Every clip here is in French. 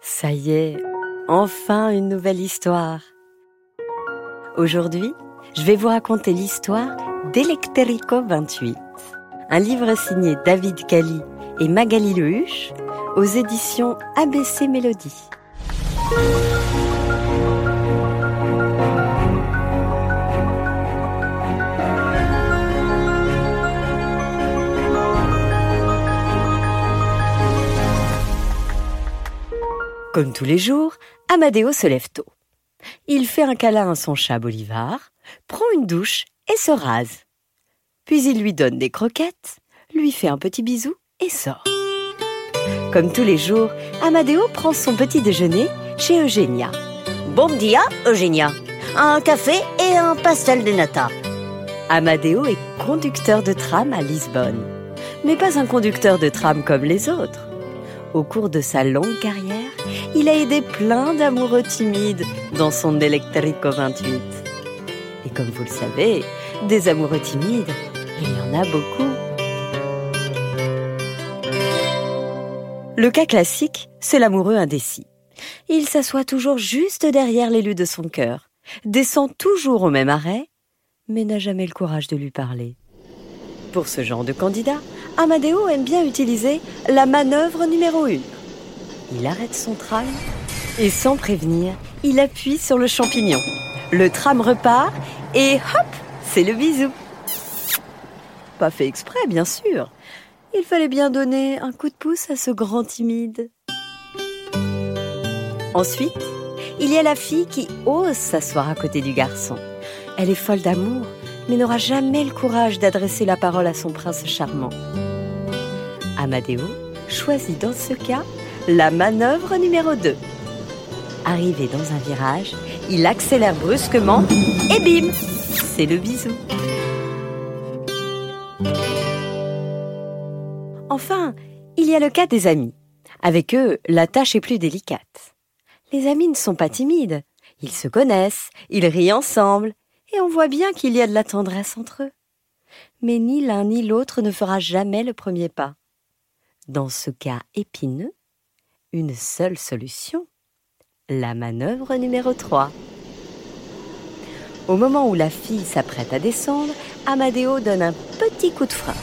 Ça y est, enfin une nouvelle histoire. Aujourd'hui, je vais vous raconter l'histoire d'Electerico 28, un livre signé David Cali et Magali Lehuche aux éditions ABC Mélodie. Comme tous les jours, Amadeo se lève tôt. Il fait un câlin à son chat Bolivar, prend une douche et se rase. Puis il lui donne des croquettes, lui fait un petit bisou et sort. Comme tous les jours, Amadeo prend son petit déjeuner chez Eugenia. Bon dia, Eugenia. Un café et un pastel de nata. Amadeo est conducteur de tram à Lisbonne, mais pas un conducteur de tram comme les autres. Au cours de sa longue carrière, il a aidé plein d'amoureux timides dans son Electrico 28. Et comme vous le savez, des amoureux timides, il y en a beaucoup. Le cas classique, c'est l'amoureux indécis. Il s'assoit toujours juste derrière l'élu de son cœur, descend toujours au même arrêt, mais n'a jamais le courage de lui parler. Pour ce genre de candidat, Amadeo aime bien utiliser la manœuvre numéro 1. Il arrête son tram et sans prévenir, il appuie sur le champignon. Le tram repart et hop, c'est le bisou. Pas fait exprès, bien sûr. Il fallait bien donner un coup de pouce à ce grand timide. Ensuite, il y a la fille qui ose s'asseoir à côté du garçon. Elle est folle d'amour, mais n'aura jamais le courage d'adresser la parole à son prince charmant. Amadeo choisit dans ce cas la manœuvre numéro 2. Arrivé dans un virage, il accélère brusquement et bim C'est le bisou. Enfin, il y a le cas des amis. Avec eux, la tâche est plus délicate. Les amis ne sont pas timides. Ils se connaissent, ils rient ensemble, et on voit bien qu'il y a de la tendresse entre eux. Mais ni l'un ni l'autre ne fera jamais le premier pas. Dans ce cas épineux, une seule solution, la manœuvre numéro 3. Au moment où la fille s'apprête à descendre, Amadeo donne un petit coup de frein.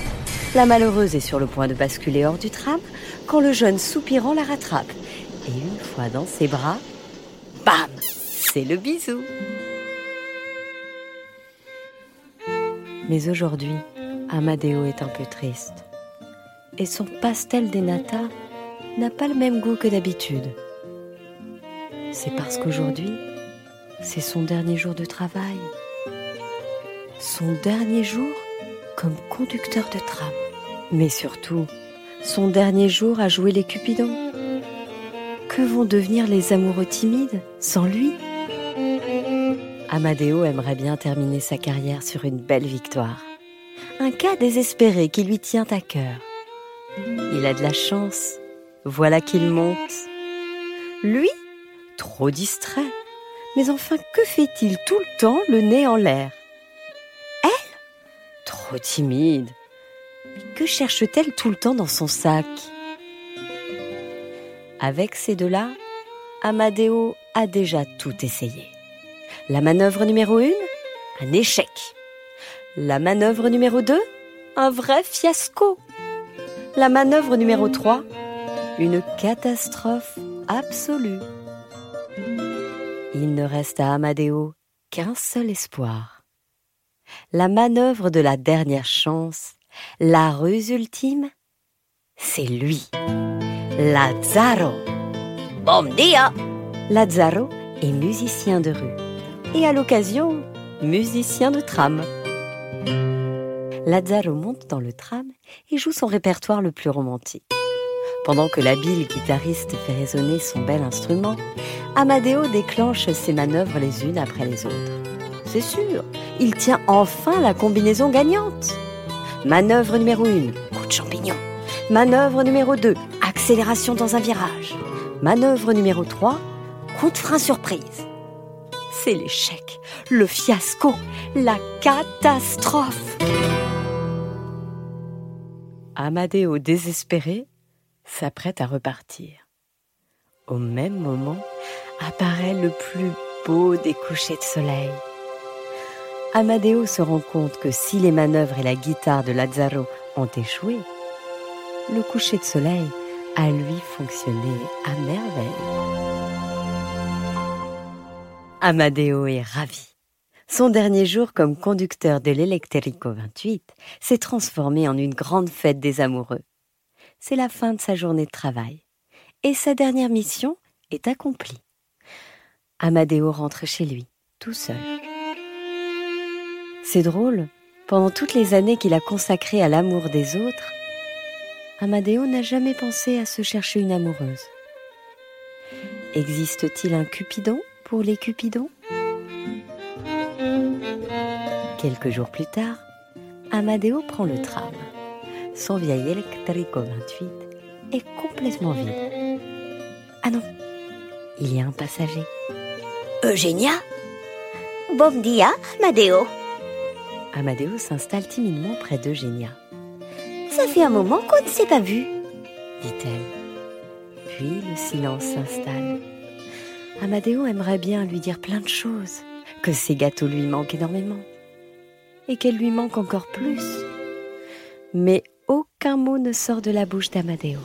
La malheureuse est sur le point de basculer hors du tram quand le jeune soupirant la rattrape. Et une fois dans ses bras, bam C'est le bisou. Mais aujourd'hui, Amadeo est un peu triste. Et son pastel des nata n'a pas le même goût que d'habitude. C'est parce qu'aujourd'hui, c'est son dernier jour de travail. Son dernier jour comme conducteur de tram. Mais surtout, son dernier jour à jouer les Cupidons. Que vont devenir les amoureux timides sans lui? Amadeo aimerait bien terminer sa carrière sur une belle victoire. Un cas désespéré qui lui tient à cœur. Il a de la chance voilà qu'il monte. Lui, trop distrait. Mais enfin, que fait-il tout le temps le nez en l'air? Elle Trop timide. Que cherche-t-elle tout le temps dans son sac? Avec ces deux-là, Amadeo a déjà tout essayé. La manœuvre numéro 1 Un échec. La manœuvre numéro 2 Un vrai fiasco. La manœuvre numéro 3 une catastrophe absolue. Il ne reste à Amadeo qu'un seul espoir. La manœuvre de la dernière chance, la ruse ultime, c'est lui, Lazzaro. Bon dia Lazzaro est musicien de rue et à l'occasion, musicien de tram. Lazzaro monte dans le tram et joue son répertoire le plus romantique. Pendant que l'habile guitariste fait résonner son bel instrument, Amadeo déclenche ses manœuvres les unes après les autres. C'est sûr, il tient enfin la combinaison gagnante. Manœuvre numéro 1, coup de champignon. Manœuvre numéro 2, accélération dans un virage. Manœuvre numéro 3, coup de frein surprise. L'échec, le fiasco, la catastrophe. Amadeo désespéré s'apprête à repartir. Au même moment, apparaît le plus beau des couchers de soleil. Amadeo se rend compte que si les manœuvres et la guitare de Lazzaro ont échoué, le coucher de soleil a lui fonctionné à merveille. Amadeo est ravi. Son dernier jour comme conducteur de l'Electrico 28 s'est transformé en une grande fête des amoureux. C'est la fin de sa journée de travail et sa dernière mission est accomplie. Amadeo rentre chez lui, tout seul. C'est drôle, pendant toutes les années qu'il a consacrées à l'amour des autres, Amadeo n'a jamais pensé à se chercher une amoureuse. Existe-t-il un Cupidon? Pour les Cupidons Quelques jours plus tard, Amadeo prend le tram. Son vieil Electrico 28 est complètement vide. Ah non, il y a un passager. Eugénia? Bon dia, Amadeo. Amadeo s'installe timidement près d'Eugénia. Ça fait un moment qu'on ne s'est pas vu, dit-elle. Puis le silence s'installe. Amadeo aimerait bien lui dire plein de choses, que ses gâteaux lui manquent énormément, et qu'elle lui manque encore plus. Mais aucun mot ne sort de la bouche d'Amadeo.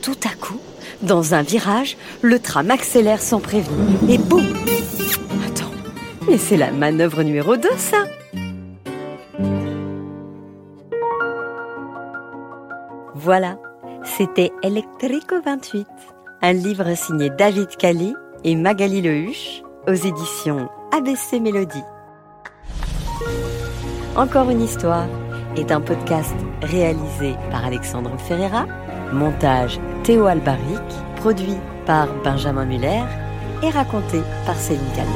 Tout à coup, dans un virage, le tram accélère sans prévenir et boum Attends, mais c'est la manœuvre numéro 2 ça Voilà, c'était Electrico 28, un livre signé David Cali et Magali Lehuche aux éditions ABC Mélodie. Encore une histoire est un podcast réalisé par Alexandre Ferreira Montage Théo Albaric, produit par Benjamin Muller et raconté par Céline Kalman.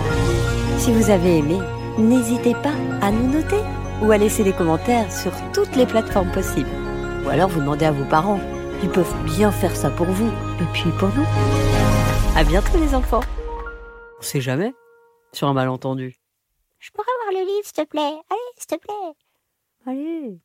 Si vous avez aimé, n'hésitez pas à nous noter ou à laisser des commentaires sur toutes les plateformes possibles. Ou alors vous demandez à vos parents. Ils peuvent bien faire ça pour vous et puis pour nous. À bientôt les enfants. On sait jamais sur un malentendu. Je pourrais avoir le livre, s'il te plaît. Allez, s'il te plaît. Allez.